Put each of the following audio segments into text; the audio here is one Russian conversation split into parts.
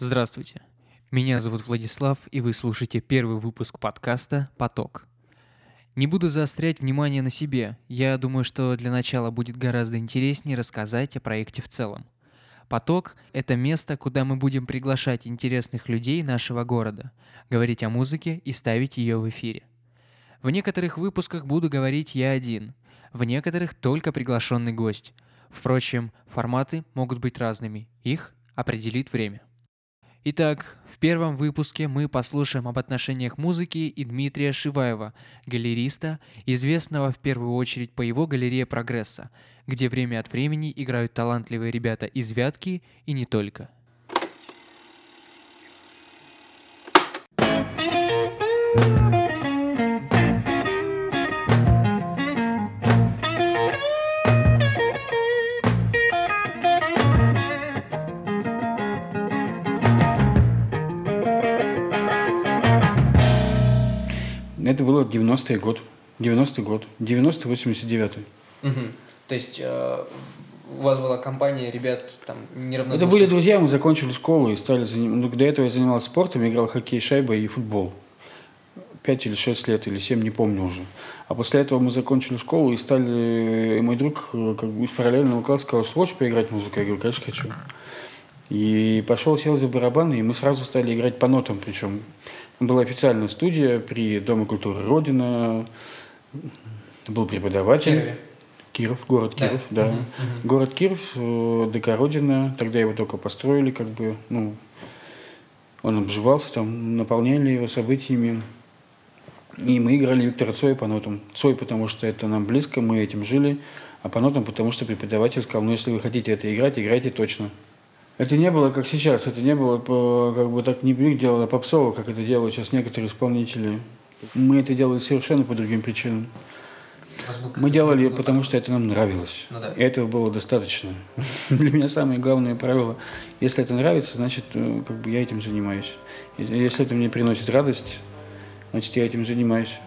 Здравствуйте. Меня зовут Владислав, и вы слушаете первый выпуск подкаста «Поток». Не буду заострять внимание на себе. Я думаю, что для начала будет гораздо интереснее рассказать о проекте в целом. «Поток» — это место, куда мы будем приглашать интересных людей нашего города, говорить о музыке и ставить ее в эфире. В некоторых выпусках буду говорить я один, в некоторых только приглашенный гость. Впрочем, форматы могут быть разными, их определит время. Итак, в первом выпуске мы послушаем об отношениях музыки и Дмитрия Шиваева, галериста, известного в первую очередь по его галерее прогресса, где время от времени играют талантливые ребята из Вятки и не только. Это было 90-й год. 90-й год. 90-89. Угу. То есть э, у вас была компания ребят там неравнодушных? Это были друзья, мы закончили школу и стали заниматься. Ну, до этого я занимался спортом, играл хоккей, шайба и футбол. Пять или шесть лет, или семь, не помню уже. А после этого мы закончили школу и стали... И мой друг э, как бы из параллельного класса сказал, хочешь поиграть в музыку? Я говорю, конечно, хочу. И пошел, сел за барабаны, и мы сразу стали играть по нотам, причем была официальная студия при Доме культуры Родина. Был преподаватель. Кирове. Киров, город да. Киров, да. Угу, угу. Город Киров, э, ДК Родина. Тогда его только построили, как бы, ну, он обживался там, наполняли его событиями. И мы играли Виктора Цоя по нотам. Цой, потому что это нам близко, мы этим жили. А по нотам, потому что преподаватель сказал, ну, если вы хотите это играть, играйте точно. Это не было как сейчас, это не было как бы так не Блик делал, а попсово, как это делают сейчас некоторые исполнители. Мы это делали совершенно по другим причинам. Мы делали, потому что это нам нравилось. Ну, да. И этого было достаточно. Для меня самое главное правило, если это нравится, значит, э, как бы я этим занимаюсь. Если это мне приносит радость, значит, я этим занимаюсь.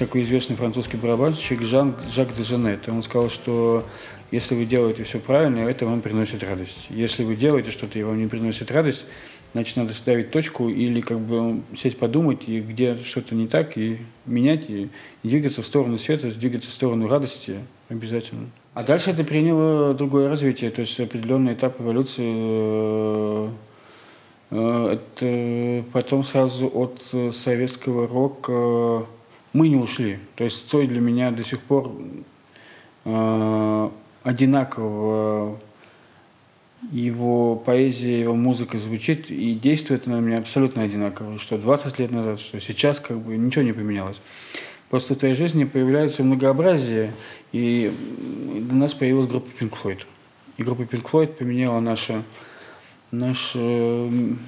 Такой известный французский барабанщик Жан, Жак Дежанет. Он сказал, что если вы делаете все правильно, это вам приносит радость. Если вы делаете что-то, и вам не приносит радость, значит, надо ставить точку или как бы сесть подумать, и где что-то не так, и менять, и, и двигаться в сторону света, двигаться в сторону радости обязательно. А дальше это приняло другое развитие, то есть определенный этап эволюции. Э, э, это потом сразу от советского рока мы не ушли. То есть Цой для меня до сих пор э, одинаково его поэзия, его музыка звучит и действует на меня абсолютно одинаково. Что 20 лет назад, что сейчас, как бы ничего не поменялось. Просто в твоей жизни появляется многообразие, и у нас появилась группа Pink Floyd. И группа Pink Floyd поменяла наше, наше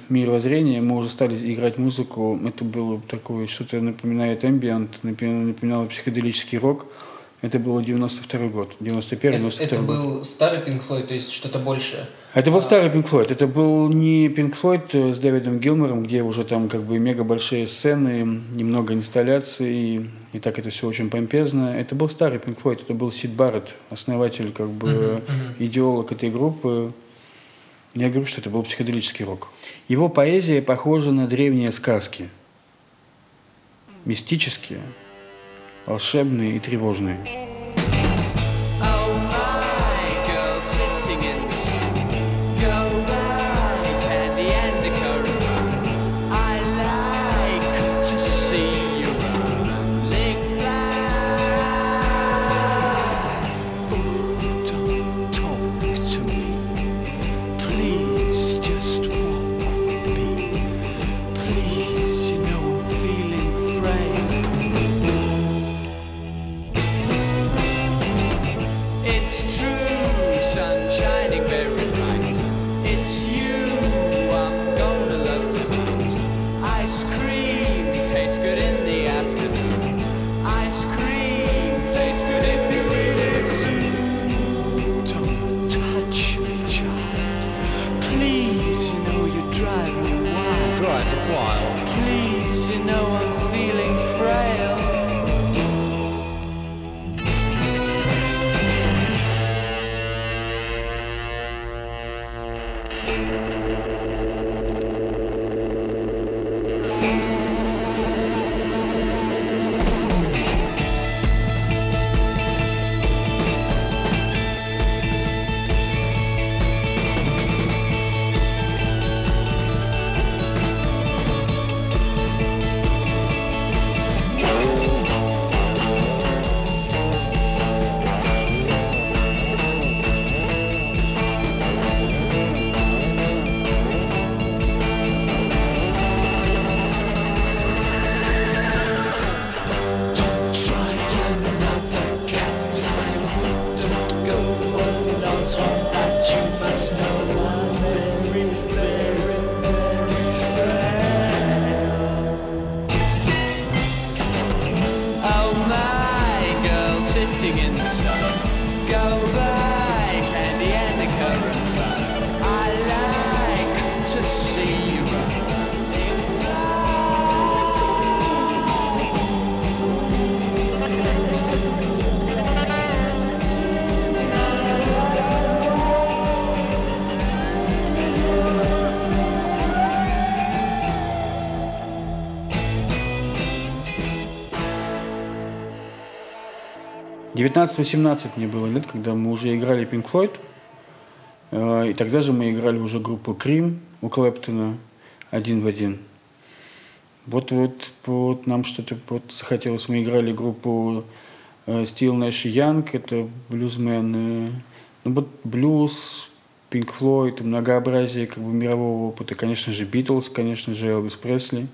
мировоззрение. Мы уже стали играть музыку. Это было такое, что-то напоминает ambient, напоминало психоделический рок. Это было 92 год, 91 92 Это, это был старый Pink Floyd, то есть что-то большее? Это был а... старый Pink Floyd. Это был не Pink Floyd э, с Дэвидом Гилмором, где уже там как бы мега большие сцены, немного инсталляций, и так это все очень помпезно. Это был старый Pink Floyd, это был Сид Барретт, основатель, как бы uh-huh, uh-huh. идеолог этой группы. Я говорю, что это был психоделический рок. Его поэзия похожа на древние сказки. Мистические, волшебные и тревожные. В 19-18 мне было лет, когда мы уже играли Pink Floyd. Э, и тогда же мы играли уже группу Крим у Клэптона один в один. Вот, вот, вот нам что-то вот захотелось. Мы играли группу Стил Нэш Янг, это блюзмен. Ну вот блюз, Pink Floyd, многообразие как бы мирового опыта. Конечно же, Битлз, конечно же, Элвис Пресли.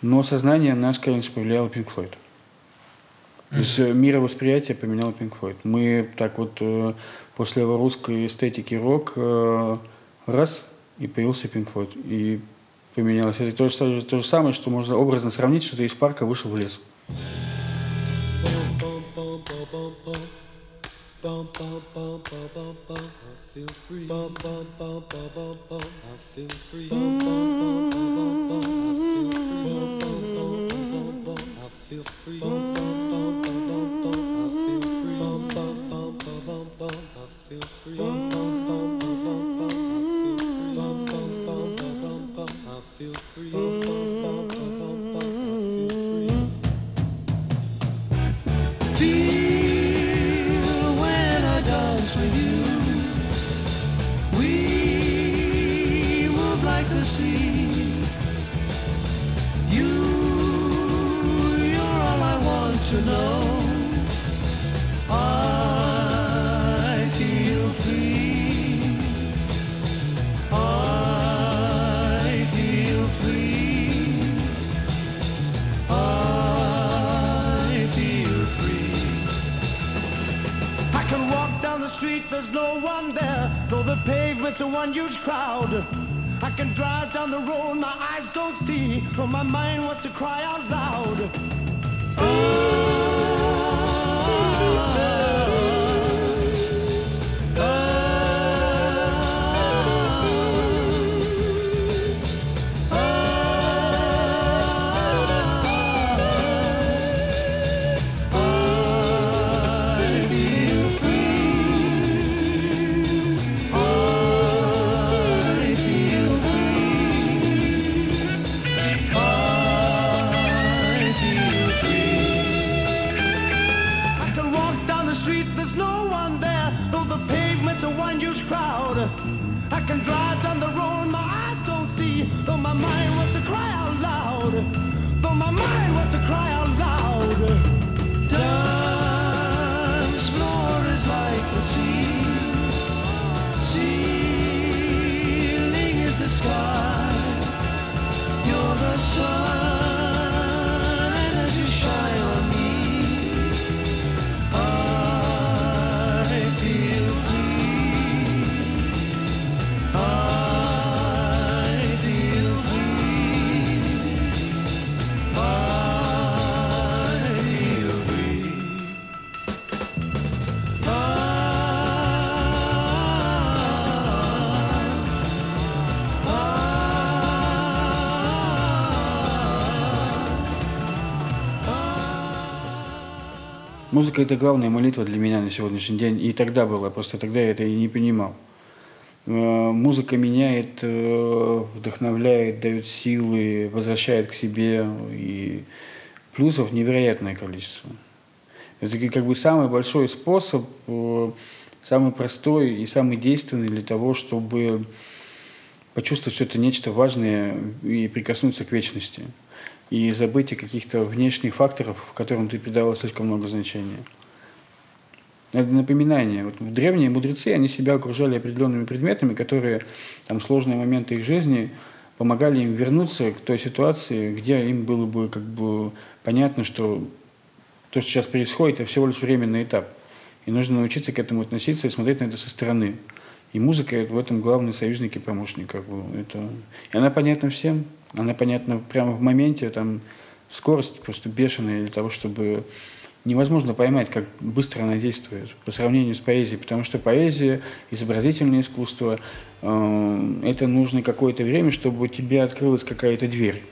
Но сознание нас, конечно, повлияло Pink Floyd. То есть э, мировосприятие поменял Pink Floyd. Мы так вот э, после русской эстетики рок э, раз и появился Pink Floyd. И поменялось. Это то же, то же самое, что можно образно сравнить, что ты из парка вышел в лес. I feel free. free. Crowd. I can drive down the road, my eyes don't see. Though my mind wants to cry out loud. Loud. Музыка – это главная молитва для меня на сегодняшний день. И тогда было, просто тогда я это и не понимал. Э, Музыка меняет, э, вдохновляет, дает силы, возвращает к себе. И плюсов невероятное количество. Это как бы самый большой способ, э, самый простой и самый действенный для того, чтобы почувствовать, что это нечто важное и прикоснуться к вечности. И забыть о каких-то внешних факторах, которым ты придавал слишком много значения. Это напоминание. Вот древние мудрецы, они себя окружали определенными предметами, которые там сложные моменты их жизни помогали им вернуться к той ситуации, где им было бы как бы понятно, что то, что сейчас происходит, это всего лишь временный этап. И нужно научиться к этому относиться и смотреть на это со стороны. И музыка в этом главный союзник и помощник. Как бы. это... И она понятна всем. Она понятна прямо в моменте. Там скорость просто бешеная для того, чтобы невозможно поймать, как быстро она действует по сравнению с поэзией, потому что поэзия, изобразительное искусство, э, это нужно какое-то время, чтобы у тебя открылась какая-то дверь.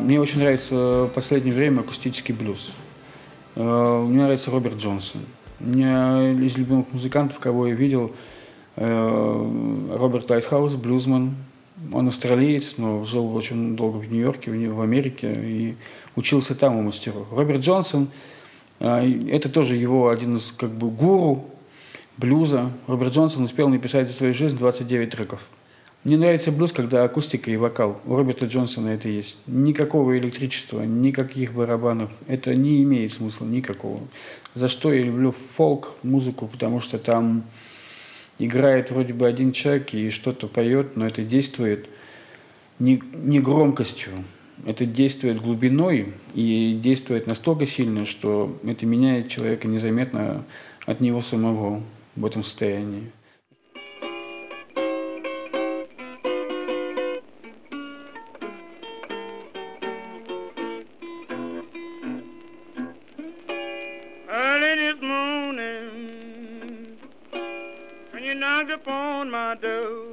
Мне очень нравится в последнее время акустический блюз. Э, мне нравится Роберт Джонсон. Меня из любимых музыкантов, кого я видел, э, Роберт Лайтхаус, блюзман. Он австралиец, но жил очень долго в Нью-Йорке, в Америке и учился там у мастеров. Роберт Джонсон, э, это тоже его один из как бы гуру блюза. Роберт Джонсон успел написать за свою жизнь 29 треков. Мне нравится блюз, когда акустика и вокал. У Роберта Джонсона это есть. Никакого электричества, никаких барабанов. Это не имеет смысла никакого. За что я люблю фолк, музыку, потому что там играет вроде бы один человек и что-то поет, но это действует не, не громкостью. Это действует глубиной и действует настолько сильно, что это меняет человека незаметно от него самого в этом состоянии. lounge upon my door.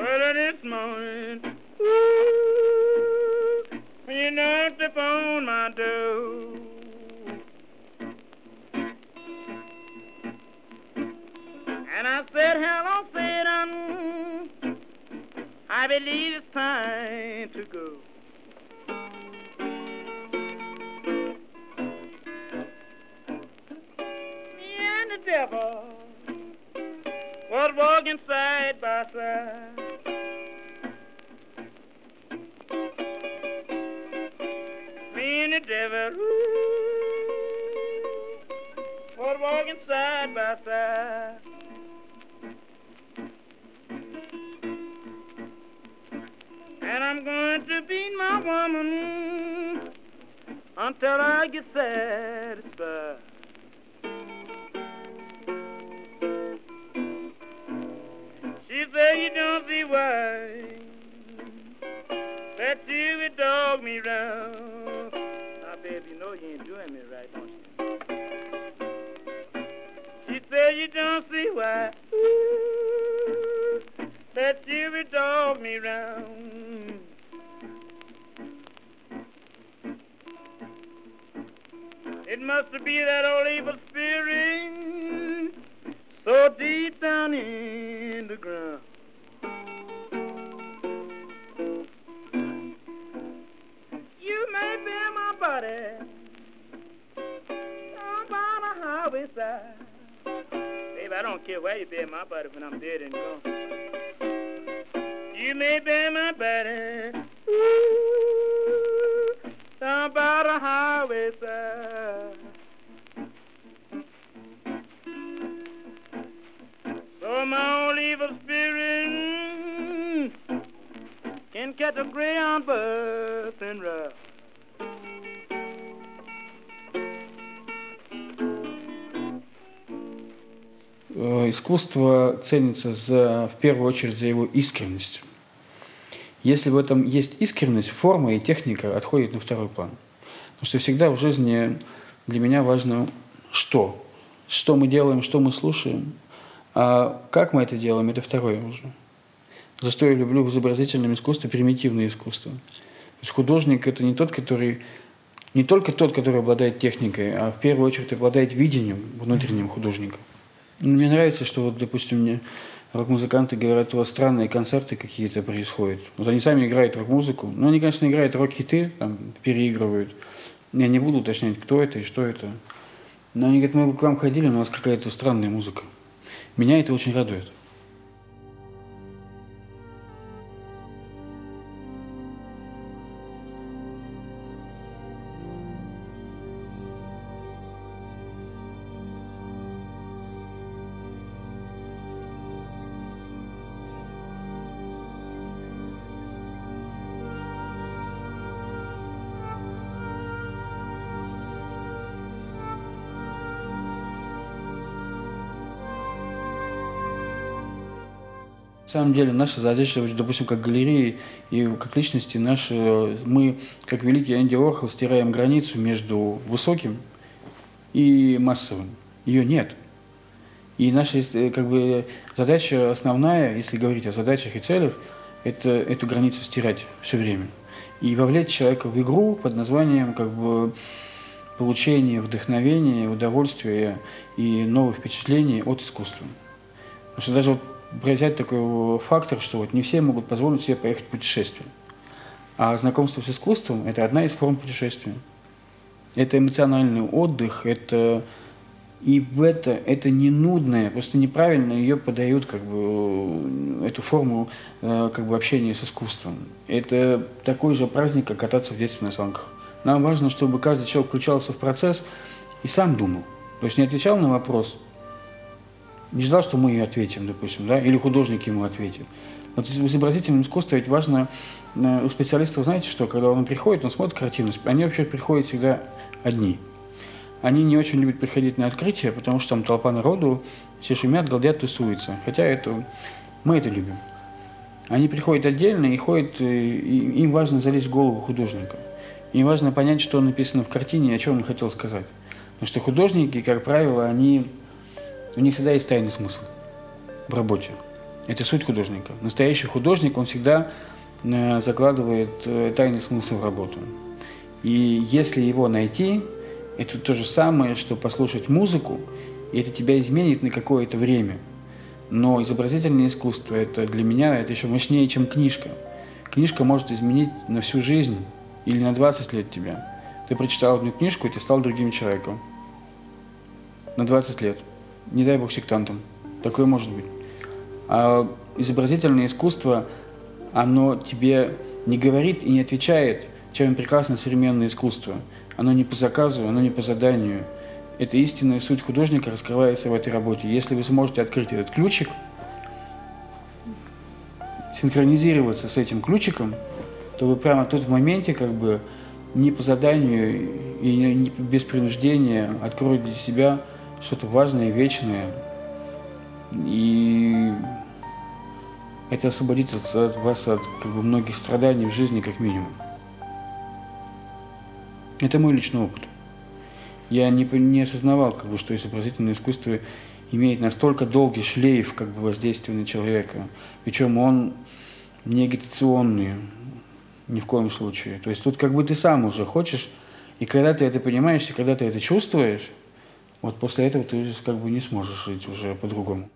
Early this morning, ooh, you knocked upon my door. And I said, hello, Satan, I believe till I get there. It must be that old evil spirit so deep down in the ground. You may be my buddy about highway side. Babe, I don't care where you be my buddy when I'm dead and gone. You may be my buddy. Искусство ценится за, в первую очередь за его искренность. Если в этом есть искренность, форма и техника отходят на второй план. Потому что всегда в жизни для меня важно что. Что мы делаем, что мы слушаем. А как мы это делаем, это второе уже. За что я люблю в изобразительном искусстве примитивное искусство. То есть художник – это не тот, который не только тот, который обладает техникой, а в первую очередь обладает видением внутренним художника. Мне нравится, что вот, допустим, мне рок-музыканты говорят, у вас странные концерты какие-то происходят. Вот они сами играют рок-музыку. Ну, они, конечно, играют рок-хиты, там, переигрывают. Я не буду уточнять, кто это и что это. Но они говорят, мы к вам ходили, но у вас какая-то странная музыка. Меня это очень радует. Самом деле наша задача, допустим, как галереи и как личности, наши, мы, как великий Энди Орхол, стираем границу между высоким и массовым. Ее нет. И наша э, как бы, задача основная, если говорить о задачах и целях, это эту границу стирать все время. И вовлечь человека в игру под названием как бы, получение вдохновения, удовольствия и новых впечатлений от искусства. Потому что даже вот взять такой фактор, что вот не все могут позволить себе поехать в путешествие. А знакомство с искусством – это одна из форм путешествия. Это эмоциональный отдых, это и в это, это не нудное, просто неправильно ее подают, как бы, эту форму э, как бы, общения с искусством. Это такой же праздник, как кататься в детстве на санках. Нам важно, чтобы каждый человек включался в процесс и сам думал. То есть не отвечал на вопрос, не ждал, что мы ей ответим, допустим, да, или художник ему ответит. Вот в изобразительном искусстве ведь важно, э, у специалистов, знаете что, когда он приходит, он смотрит картину, они вообще приходят всегда одни. Они не очень любят приходить на открытие, потому что там толпа народу, все шумят, галдят, тусуются. Хотя это, мы это любим. Они приходят отдельно и ходят, э, и им важно залезть в голову художника. Им важно понять, что написано в картине и о чем он хотел сказать. Потому что художники, как правило, они, у них всегда есть тайный смысл в работе. Это суть художника. Настоящий художник, он всегда э, закладывает э, тайный смысл в работу. И если его найти, это то же самое, что послушать музыку, и это тебя изменит на какое-то время. Но изобразительное искусство, это для меня, это еще мощнее, чем книжка. Книжка может изменить на всю жизнь или на 20 лет тебя. Ты прочитал одну книжку, и ты стал другим человеком. На 20 лет. Не дай бог сектантом. Такое может быть. А изобразительное искусство, оно тебе не говорит и не отвечает, чем прекрасно современное искусство. Оно не по заказу, оно не по заданию. Это истинная суть художника раскрывается в этой работе. Если вы сможете открыть этот ключик, синхронизироваться с этим ключиком, то вы прямо тут в моменте как бы не по заданию и не без принуждения откроете для себя что-то важное, вечное. И это освободит от вас от как бы, многих страданий в жизни, как минимум. Это мой личный опыт. Я не, не осознавал, как бы, что изобразительное искусство имеет настолько долгий шлейф как бы, воздействия на человека. Причем он не агитационный, ни в коем случае. То есть тут как бы ты сам уже хочешь, и когда ты это понимаешь, и когда ты это чувствуешь, вот после этого ты как бы не сможешь жить уже по-другому.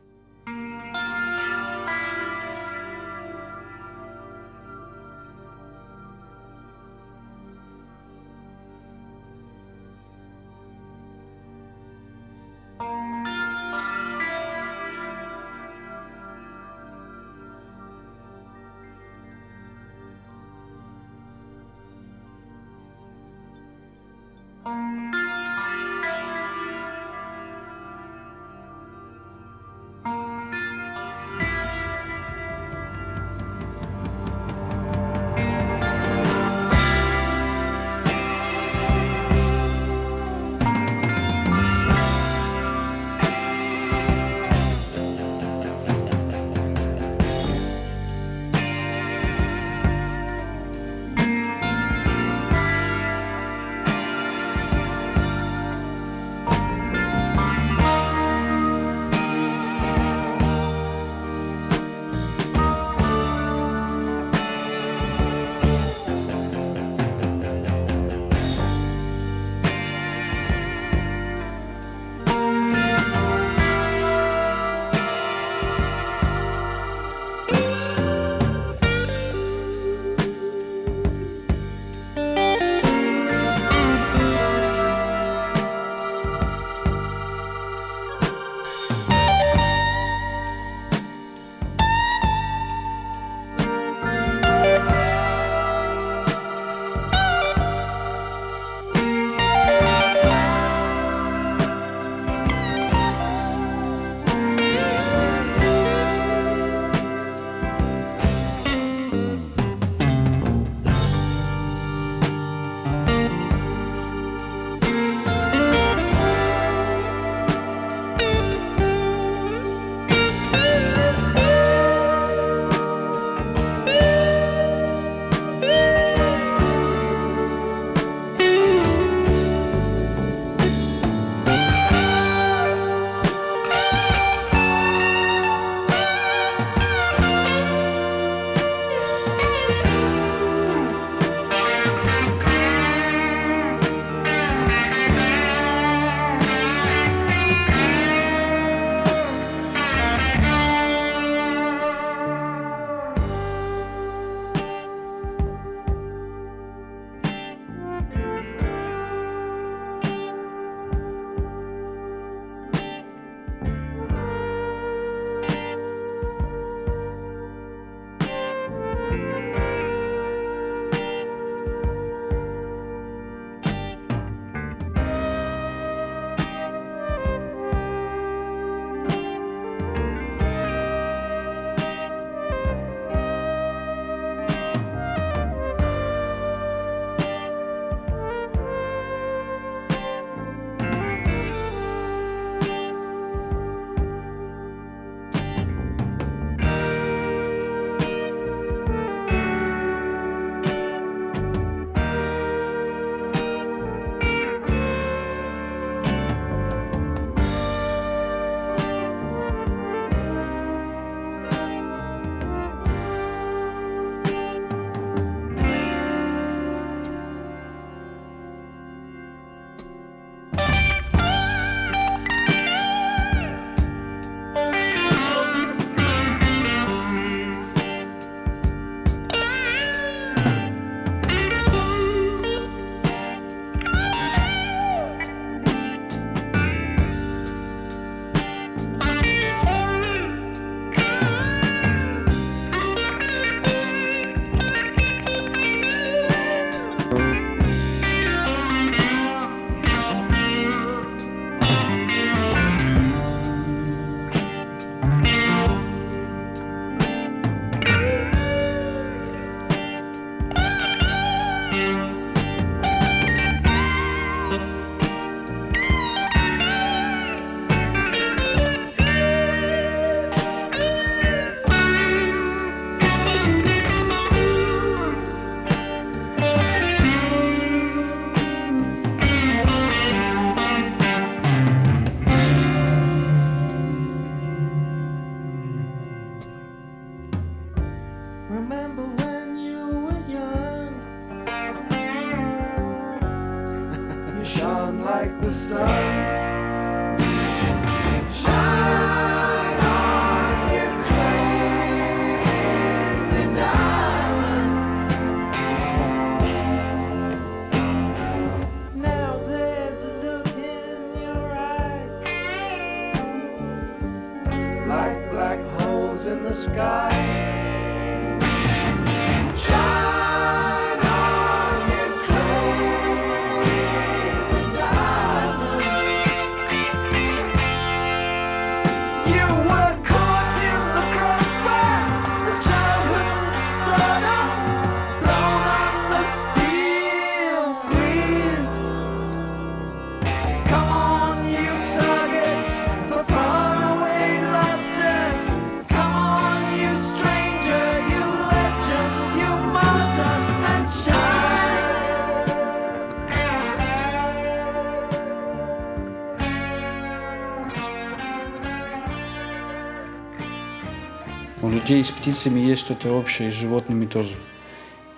Птицами есть что-то общее, с животными тоже.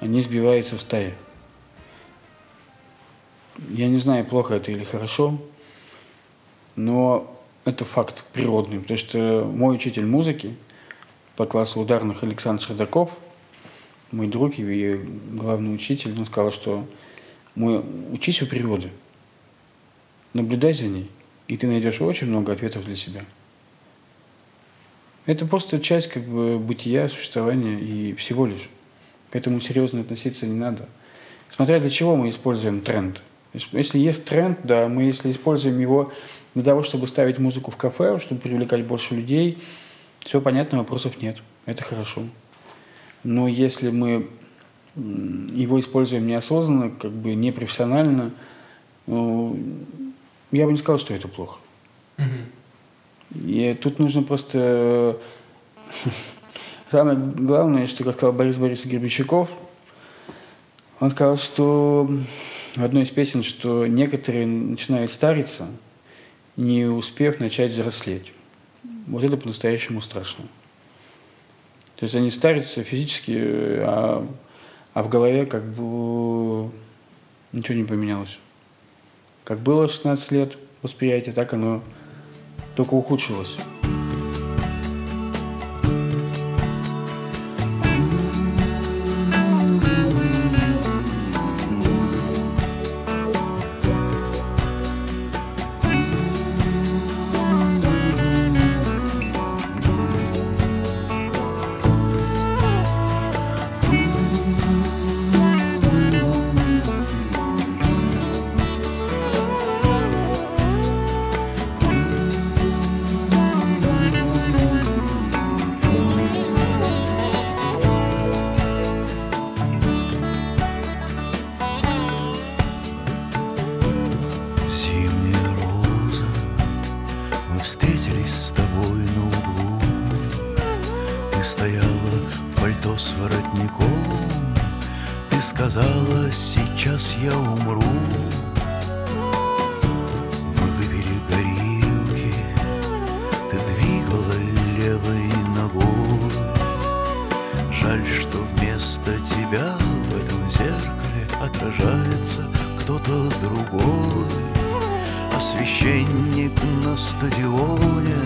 Они сбиваются в стае. Я не знаю, плохо это или хорошо, но это факт природный, потому что мой учитель музыки по классу ударных Александр Шардаков, мой друг и главный учитель, он сказал, что мой учись у природы, наблюдай за ней, и ты найдешь очень много ответов для себя. Это просто часть как бы бытия, существования и всего лишь. К этому серьезно относиться не надо. Смотря для чего мы используем тренд. Если есть тренд, да, мы если используем его для того, чтобы ставить музыку в кафе, чтобы привлекать больше людей, все понятно, вопросов нет. Это хорошо. Но если мы его используем неосознанно, как бы непрофессионально, ну, я бы не сказал, что это плохо. И тут нужно просто... Самое главное, что, как сказал Борис Борисович Гербичаков, он сказал, что в одной из песен, что некоторые начинают стариться, не успев начать взрослеть. Вот это по-настоящему страшно. То есть они старятся физически, а, а в голове как бы ничего не поменялось. Как было 16 лет восприятие, так оно только ухудшилось. Сказала, сейчас я умру Мы выпили горилки, ты двигала левой ногой. Жаль, что вместо тебя в этом зеркале отражается кто-то другой. А священник на стадионе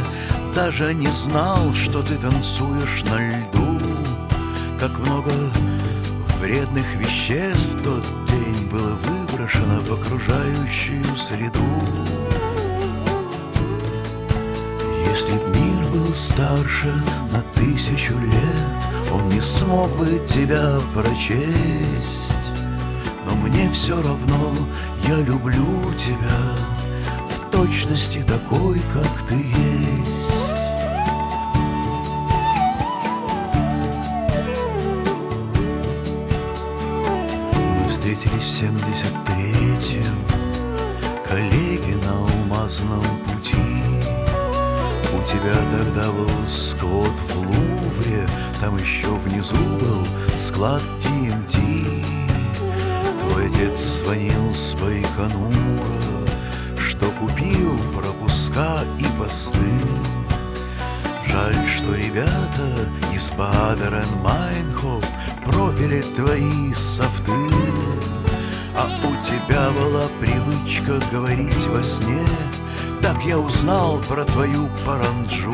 даже не знал, что ты танцуешь на льду. Как много вредных веществ тот день было выброшено в окружающую среду. Если б мир был старше на тысячу лет, он не смог бы тебя прочесть. Но мне все равно, я люблю тебя в точности такой, как ты есть. Встретились в семьдесят третьем. Коллеги на алмазном пути. У тебя тогда был сквот в Лувре Там еще внизу был склад TMT Твой отец звонил с Байконура Что купил пропуска и посты. Жаль, что ребята из Бадерен-Майнхоф пропили твои софты А у тебя была привычка говорить во сне. Так я узнал про твою паранджу.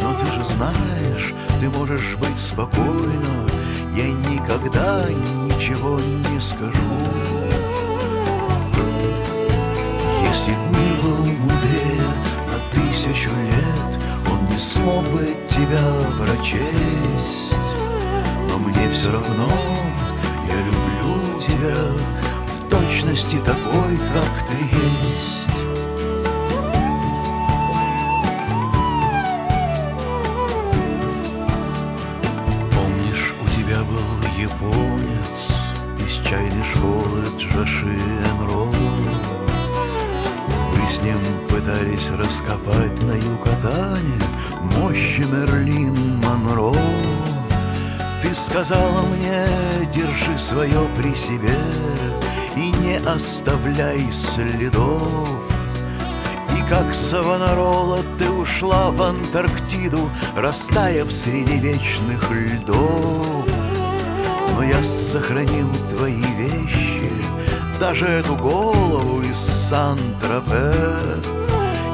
Но ты же знаешь, ты можешь быть спокойна. Я никогда ничего не скажу. Если б мир был мудрее на тысячу лет Он не смог бы тебя прочесть. Мне все равно, люблю тебя в точности такой, как ты есть. Помнишь, у тебя был японец из чайной школы Джоши Энро? Вы с ним пытались раскопать на Юкатане мощи Мерлин Монро. Ты сказала мне, держи свое при себе И не оставляй следов. И как Савонарола Ты ушла в Антарктиду Растаяв среди вечных льдов. Но я сохранил твои вещи Даже эту голову из Сан-Тропе.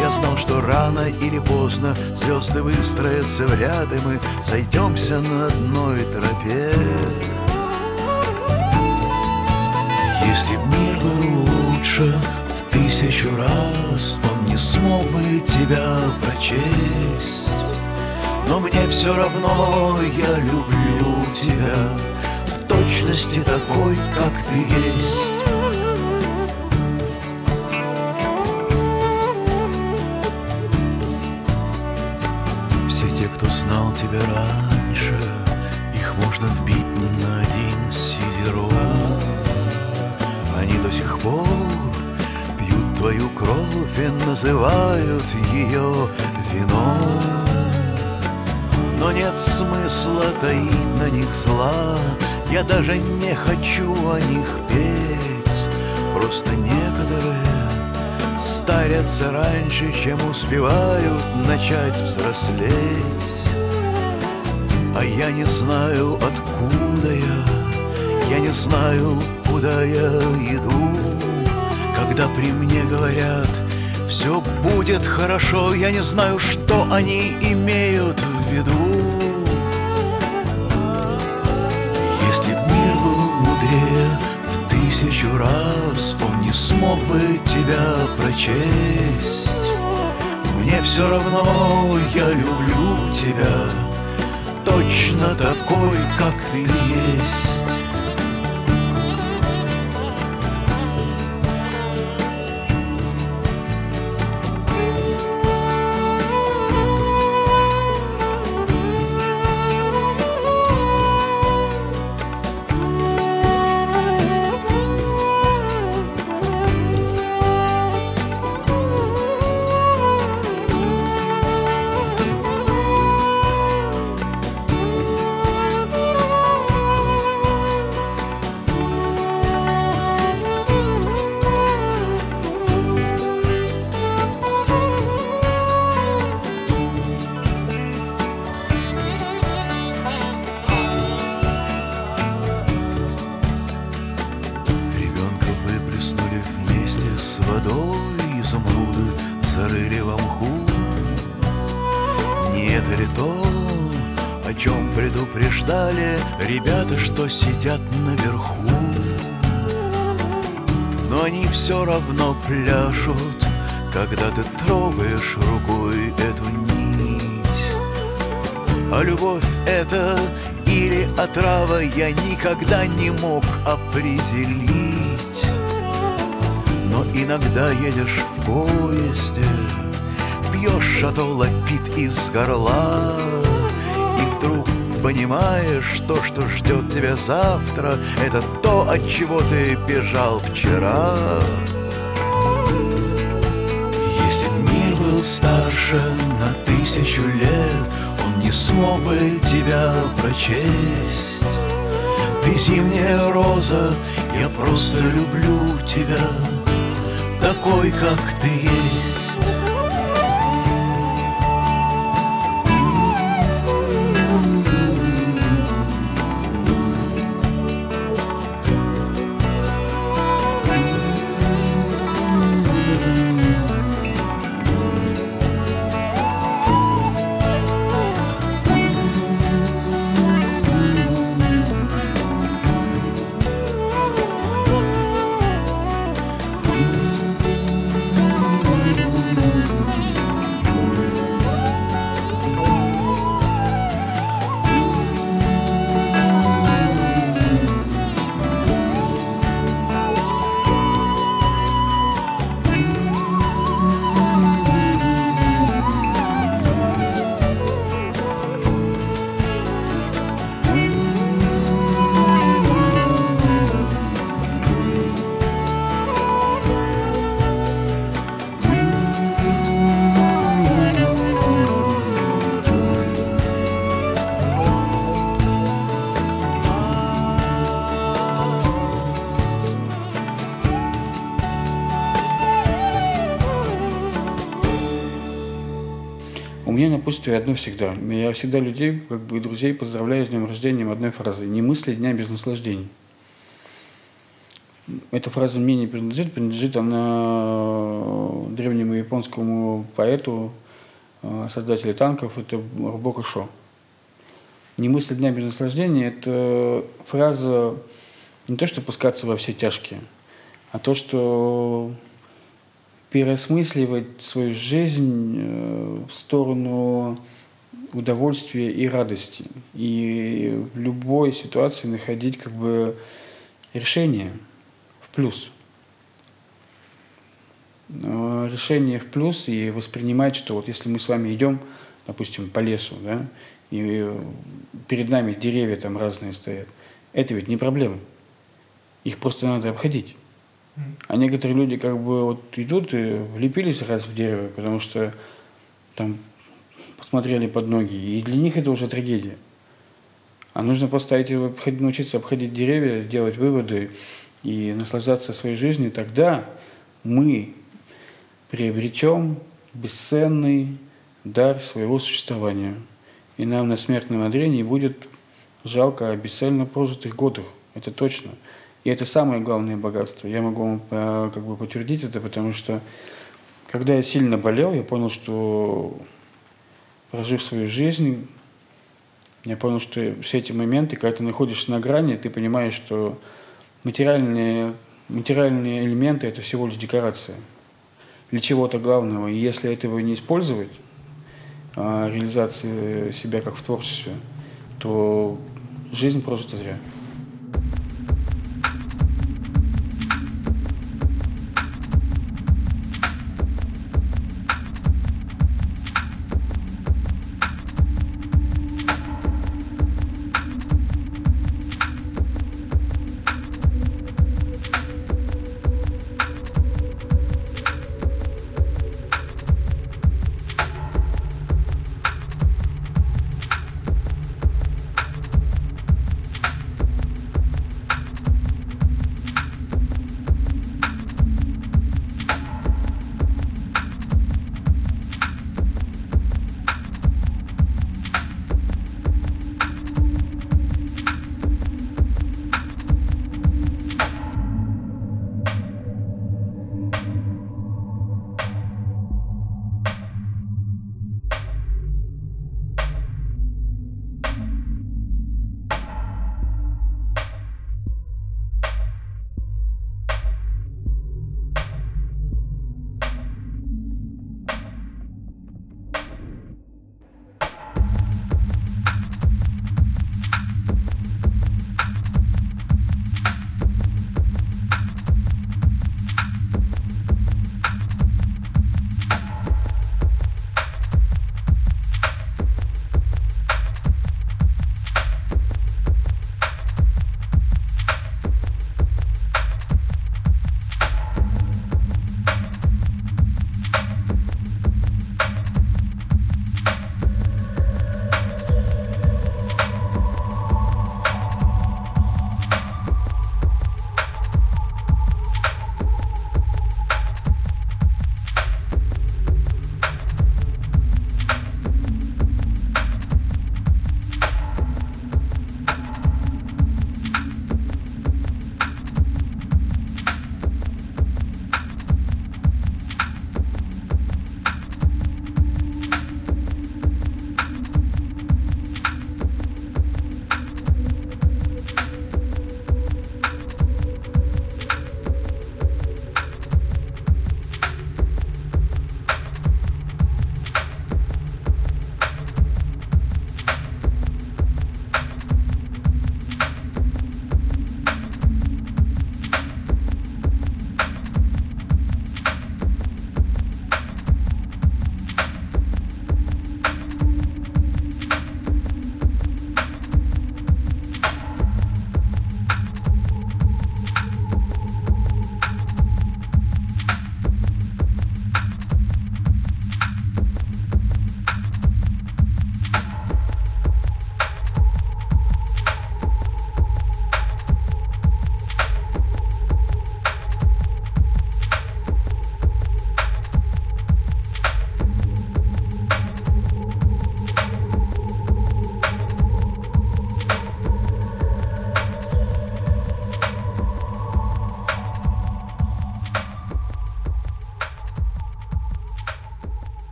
Я знал, что рано или поздно Звезды выстроятся в ряд, и мы Сойдемся на одной тропе лучше в тысячу раз Он не смог бы тебя прочесть. Но мне все равно, я люблю тебя В точности такой, как ты есть. Все те, кто знал тебя раньше называют ее вином Но нет смысла таить на них зла Я даже не хочу о них петь Просто некоторые старятся раньше, чем успевают начать взрослеть. А я не знаю, откуда я, я не знаю, куда я иду. Когда при мне говорят, все будет хорошо, я не знаю, что они имеют в виду. Если б мир был мудрее в тысячу раз, он не смог бы тебя прочесть. Мне все равно, я люблю тебя, точно такой, как ты есть. Пляшут Когда ты трогаешь рукой эту нить. А любовь это или отрава Я никогда не мог определить. Но иногда едешь в поезде Пьешь шато лафит из горла. И вдруг понимаешь, то, что ждет тебя завтра Это то, от чего ты бежал вчера старше на тысячу лет, Он не смог бы тебя прочесть. Ты зимняя роза, я просто люблю тебя, Такой, как ты есть. Меня напутствие одно всегда. Я всегда людей, как бы друзей, поздравляю с днем рождения одной фразой. Не мысли дня без наслаждений. Эта фраза мне не принадлежит, принадлежит она древнему японскому поэту, э, создателю танков, это Рубока Шо. Не мысли дня без наслаждения – это фраза не то, что пускаться во все тяжкие, а то, что переосмысливать свою жизнь э, в сторону удовольствия и радости. И в любой ситуации находить как бы решение – плюс. Решение в плюс и воспринимать, что вот если мы с вами идем, допустим, по лесу, да, и перед нами деревья там разные стоят, это ведь не проблема. Их просто надо обходить. А некоторые люди как бы вот идут и влепились раз в дерево, потому что там посмотрели под ноги, и для них это уже трагедия. А нужно поставить, научиться обходить деревья, делать выводы и наслаждаться своей жизнью, тогда мы приобретем бесценный дар своего существования. И нам на смертном одре не будет жалко о бесцельно прожитых годах. Это точно. И это самое главное богатство. Я могу вам э, как бы подтвердить это, потому что когда я сильно болел, я понял, что прожив свою жизнь, я понял, что все эти моменты, когда ты находишься на грани, ты понимаешь, что материальные, материальные элементы – это всего лишь декорация для чего-то главного. И если этого не использовать, а, реализации себя как в творчестве, то жизнь прожита зря.